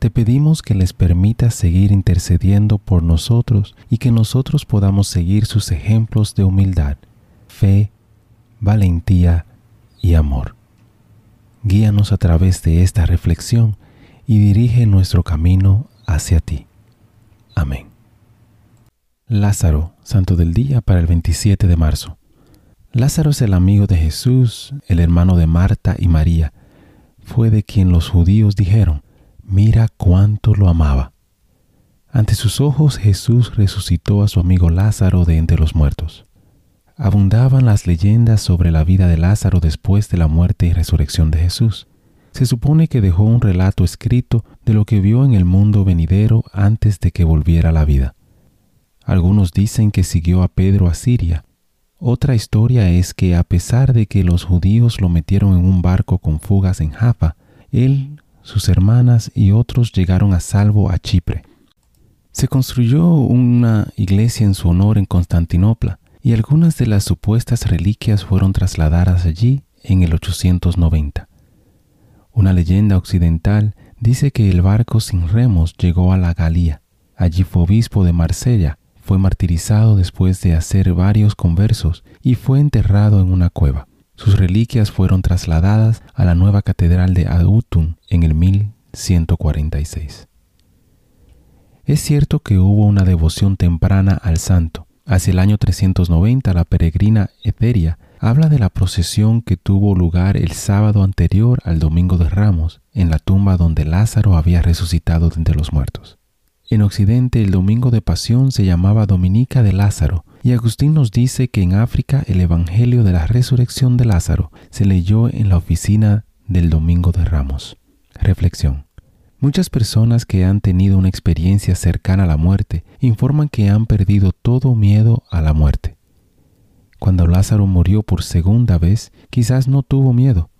Te pedimos que les permitas seguir intercediendo por nosotros y que nosotros podamos seguir sus ejemplos de humildad, fe, valentía y amor. Guíanos a través de esta reflexión y dirige nuestro camino hacia ti. Amén. Lázaro, Santo del Día para el 27 de marzo. Lázaro es el amigo de Jesús, el hermano de Marta y María. Fue de quien los judíos dijeron, Mira cuánto lo amaba. Ante sus ojos Jesús resucitó a su amigo Lázaro de entre los muertos. Abundaban las leyendas sobre la vida de Lázaro después de la muerte y resurrección de Jesús. Se supone que dejó un relato escrito de lo que vio en el mundo venidero antes de que volviera a la vida. Algunos dicen que siguió a Pedro a Siria. Otra historia es que a pesar de que los judíos lo metieron en un barco con fugas en Jaffa, él sus hermanas y otros llegaron a salvo a Chipre. Se construyó una iglesia en su honor en Constantinopla y algunas de las supuestas reliquias fueron trasladadas allí en el 890. Una leyenda occidental dice que el barco sin remos llegó a la Galía. Allí fue obispo de Marsella, fue martirizado después de hacer varios conversos y fue enterrado en una cueva. Sus reliquias fueron trasladadas a la nueva catedral de Autun en el 1146. Es cierto que hubo una devoción temprana al santo. Hacia el año 390 la peregrina Etheria habla de la procesión que tuvo lugar el sábado anterior al Domingo de Ramos en la tumba donde Lázaro había resucitado de entre los muertos. En Occidente el Domingo de Pasión se llamaba Dominica de Lázaro y Agustín nos dice que en África el Evangelio de la Resurrección de Lázaro se leyó en la oficina del Domingo de Ramos. Reflexión. Muchas personas que han tenido una experiencia cercana a la muerte informan que han perdido todo miedo a la muerte. Cuando Lázaro murió por segunda vez, quizás no tuvo miedo.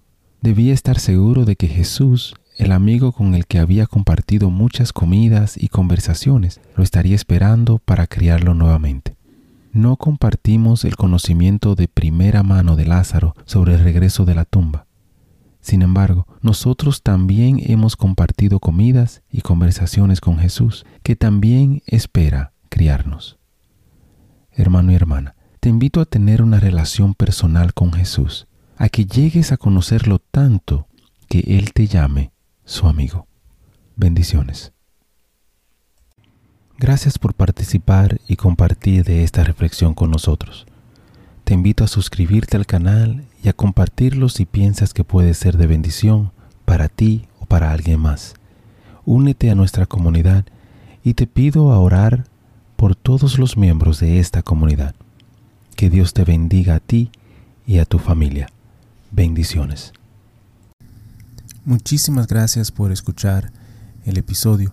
Debía estar seguro de que Jesús, el amigo con el que había compartido muchas comidas y conversaciones, lo estaría esperando para criarlo nuevamente no compartimos el conocimiento de primera mano de Lázaro sobre el regreso de la tumba. Sin embargo, nosotros también hemos compartido comidas y conversaciones con Jesús, que también espera criarnos. Hermano y hermana, te invito a tener una relación personal con Jesús, a que llegues a conocerlo tanto que Él te llame su amigo. Bendiciones. Gracias por participar y compartir de esta reflexión con nosotros. Te invito a suscribirte al canal y a compartirlo si piensas que puede ser de bendición para ti o para alguien más. Únete a nuestra comunidad y te pido a orar por todos los miembros de esta comunidad. Que Dios te bendiga a ti y a tu familia. Bendiciones. Muchísimas gracias por escuchar el episodio.